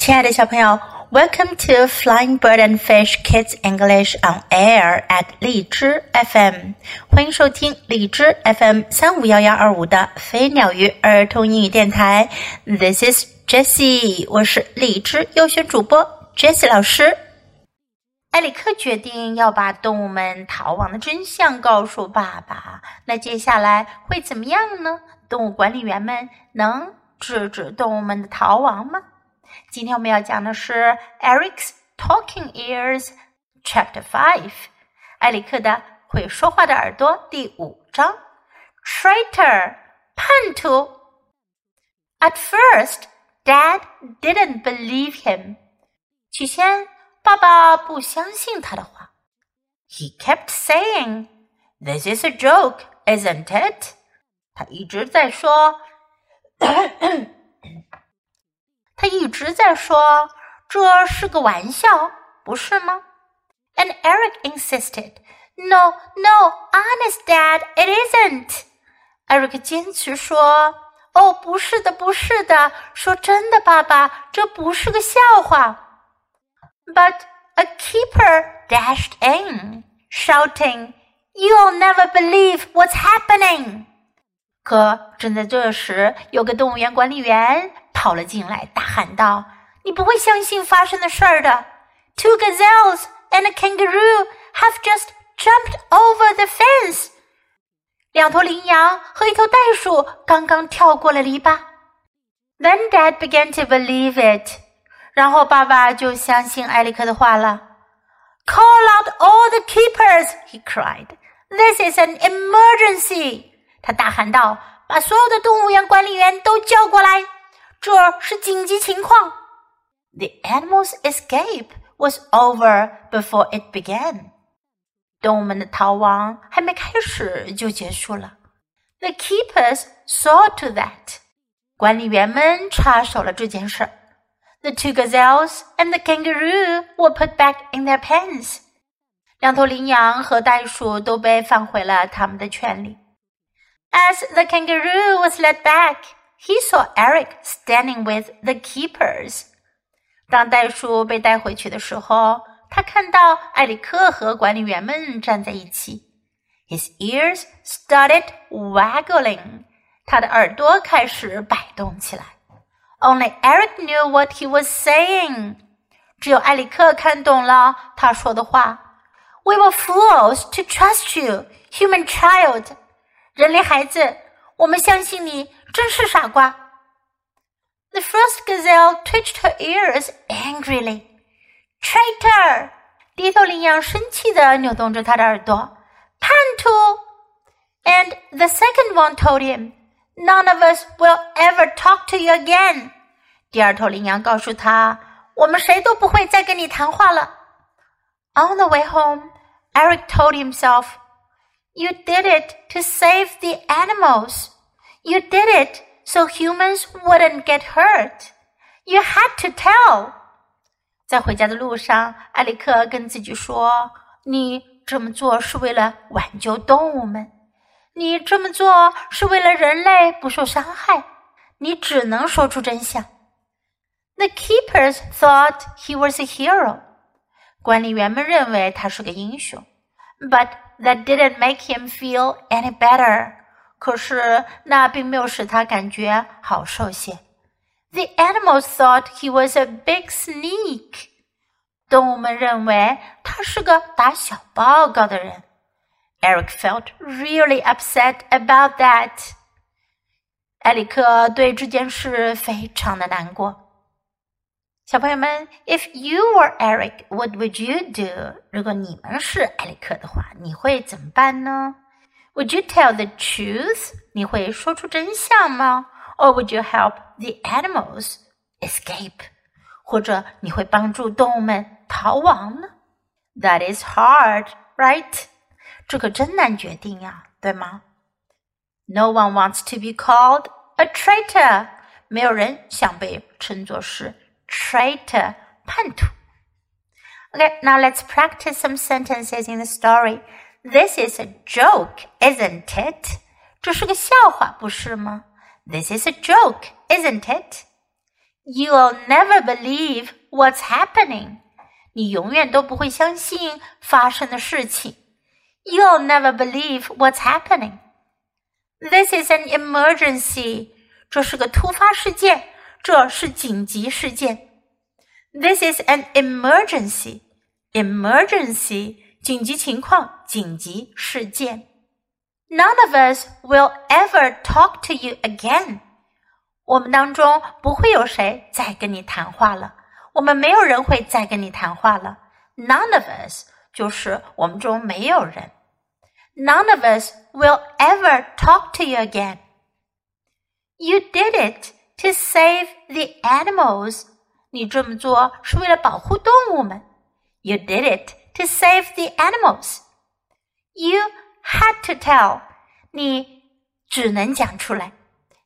亲爱的小朋友，Welcome to Flying Bird and Fish Kids English on Air at 荔枝 FM，欢迎收听荔枝 FM 三五幺幺二五的飞鸟鱼儿童英语电台。This is Jessie，我是荔枝优选主播 Jessie 老师。埃里克决定要把动物们逃亡的真相告诉爸爸。那接下来会怎么样呢？动物管理员们能制止动物们的逃亡吗？今天我们要讲的是 Eric's Talking Ears Chapter Five，埃里克的会说话的耳朵第五章。Traitor，叛徒。At first, Dad didn't believe him。起先，爸爸不相信他的话。He kept saying, "This is a joke, isn't it?" 他一直在说。 他一直在说这是个玩笑，不是吗？And Eric insisted, "No, no, honest, Dad, it isn't." Eric 坚持说：“哦，不是的，不是的，说真的，爸爸，这不是个笑话。” But a keeper dashed in, shouting, "You'll never believe what's happening!" 可正在这时，有个动物园管理员 跑了进来，大喊道：“你不会相信发生的事儿的！Two gazelles and a kangaroo have just jumped over the fence。两头羚羊和一头袋鼠刚刚跳过了篱笆。Then Dad began to believe it。然后爸爸就相信艾利克的话了。Call out all the keepers! He cried. This is an emergency. 他大喊道：“把所有的动物园管理员都叫过来，这是紧急情况。” The animals' escape was over before it began. 动物们的逃亡还没开始就结束了。The keepers saw to that. 管理员们插手了这件事。The two gazelles and the kangaroo were put back in their pens. 两头羚羊和袋鼠都被放回了他们的圈里。as the kangaroo was led back, he saw Eric standing with the keepers. 当袋鼠被带回去的时候，他看到埃里克和管理员们站在一起。His ears started waggling. 他的耳朵开始摆动起来。Only Eric knew what he was saying. 只有埃里克看懂了他说的话。We were fools to trust you, human child. 人类孩子， 我们相信你真是傻瓜。The first gazelle twitched her ears angrily. Traitor！第一头羚羊生气地扭动着它的耳朵。叛徒！And the second one told him, "None of us will ever talk to you again." 第二头羚羊告诉他，我们谁都不会再跟你谈话了。On the way home, Eric told himself. You did it to save the animals. You did it so humans wouldn't get hurt. You had to tell. 在回家的路上，埃里克跟自己说：“你这么做是为了挽救动物们，你这么做是为了人类不受伤害。你只能说出真相。” The keepers thought he was a hero. 管理员们认为他是个英雄。 But that didn't make him feel any better. 可是那并没有使他感觉好受些。The animals thought he was a big sneak. 动物们认为他是个打小报告的人。Eric felt really upset about that. 埃里克对这件事非常的难过。 小朋友们，If you were Eric, what would you do？如果你们是埃里克的话，你会怎么办呢？Would you tell the truth？你会说出真相吗？Or would you help the animals escape？或者你会帮助动物们逃亡呢？That is hard, right？这可真难决定呀，对吗？No one wants to be called a traitor。没有人想被称作是。 traitor, 叛徒. Okay, now let's practice some sentences in the story. This is a joke, isn't it? 这是个笑话，不是吗？This is a joke, isn't it? You'll never believe what's happening. 你永远都不会相信发生的事情。You'll never believe what's happening. This is an emergency. 这是个突发事件， 这是紧急事件。This is an emergency. Emergency，紧急情况，紧急事件。None of us will ever talk to you again. 我们当中不会有谁再跟你谈话了。我们没有人会再跟你谈话了。None of us 就是我们中没有人。None of us will ever talk to you again. You did it to save the animals. 你这么做是为了保护动物们。You did it to save the animals. You had to tell. 你只能讲出来。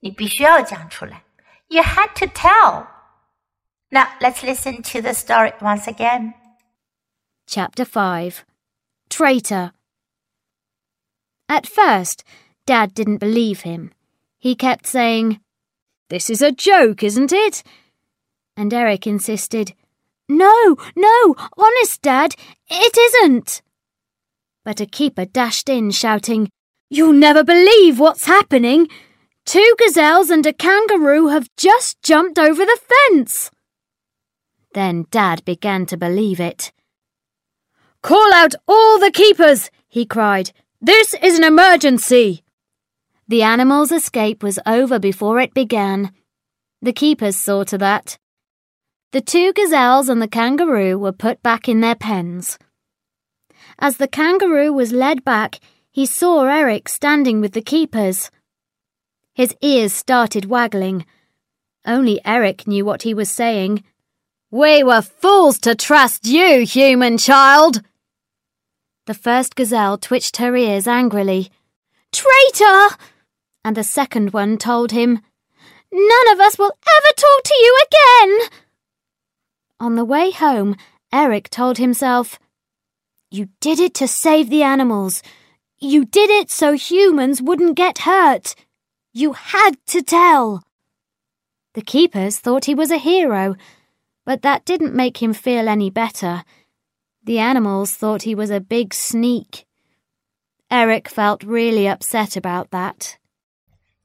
你必须要讲出来。You had to tell. Now let's listen to the story once again. Chapter 5 Traitor. At first, Dad didn't believe him. He kept saying, this is a joke, isn't it? And Eric insisted, No, no, honest, Dad, it isn't. But a keeper dashed in, shouting, You'll never believe what's happening. Two gazelles and a kangaroo have just jumped over the fence. Then Dad began to believe it. Call out all the keepers, he cried. This is an emergency. The animal's escape was over before it began. The keepers saw to that. The two gazelles and the kangaroo were put back in their pens. As the kangaroo was led back, he saw Eric standing with the keepers. His ears started waggling. Only Eric knew what he was saying. We were fools to trust you, human child! The first gazelle twitched her ears angrily. Traitor! And the second one told him, None of us will ever talk to you again! On the way home, Eric told himself, You did it to save the animals. You did it so humans wouldn't get hurt. You had to tell. The keepers thought he was a hero, but that didn't make him feel any better. The animals thought he was a big sneak. Eric felt really upset about that.